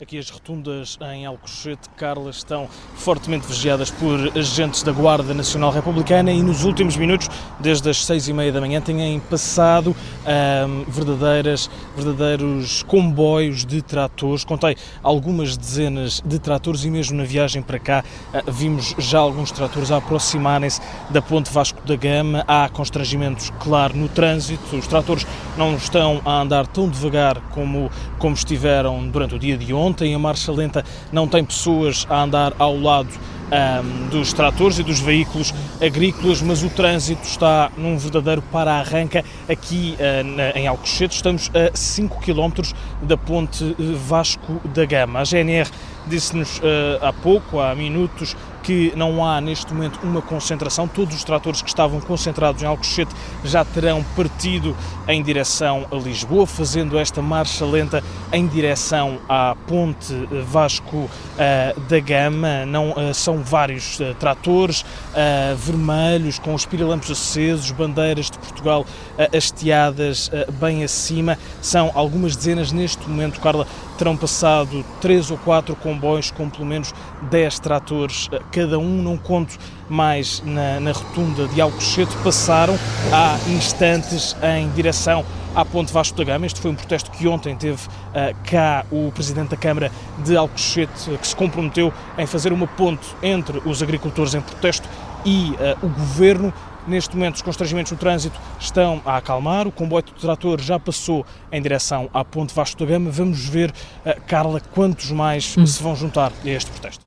Aqui as rotundas em Alcochete, Carla, estão fortemente vigiadas por agentes da Guarda Nacional Republicana e nos últimos minutos, desde as seis e meia da manhã, têm passado verdadeiras, verdadeiros comboios de tratores. Contei algumas dezenas de tratores e mesmo na viagem para cá uh, vimos já alguns tratores a aproximarem-se da ponte Vasco da Gama. Há constrangimentos, claro, no trânsito. Os tratores não estão a andar tão devagar como, como estiveram durante o dia de ontem ontem a marcha lenta não tem pessoas a andar ao lado um, dos tratores e dos veículos agrícolas, mas o trânsito está num verdadeiro para-arranca aqui uh, na, em Alcochete. Estamos a 5 km da ponte Vasco da Gama. A GNR disse-nos uh, há pouco, há minutos, que não há neste momento uma concentração. Todos os tratores que estavam concentrados em Alcochete já terão partido em direção a Lisboa, fazendo esta marcha lenta em direção à ponte Vasco uh, da Gama. Não uh, são vários uh, tratores vermelhos com os pirilampos acesos, bandeiras de Portugal hasteadas bem acima. São algumas dezenas neste momento, Carla, terão passado três ou quatro comboios com pelo menos 10 tratores cada um, não conto mais na, na rotunda de Alcochete, passaram há instantes em direção à Ponte Vasco da Gama. Este foi um protesto que ontem teve uh, cá o Presidente da Câmara de Alcochete, que se comprometeu em fazer uma ponte entre os agricultores em protesto e uh, o Governo. Neste momento, os constrangimentos no trânsito estão a acalmar. O comboio de trator já passou em direção à Ponte Vasco da Gama. Vamos ver, uh, Carla, quantos mais hum. se vão juntar a este protesto.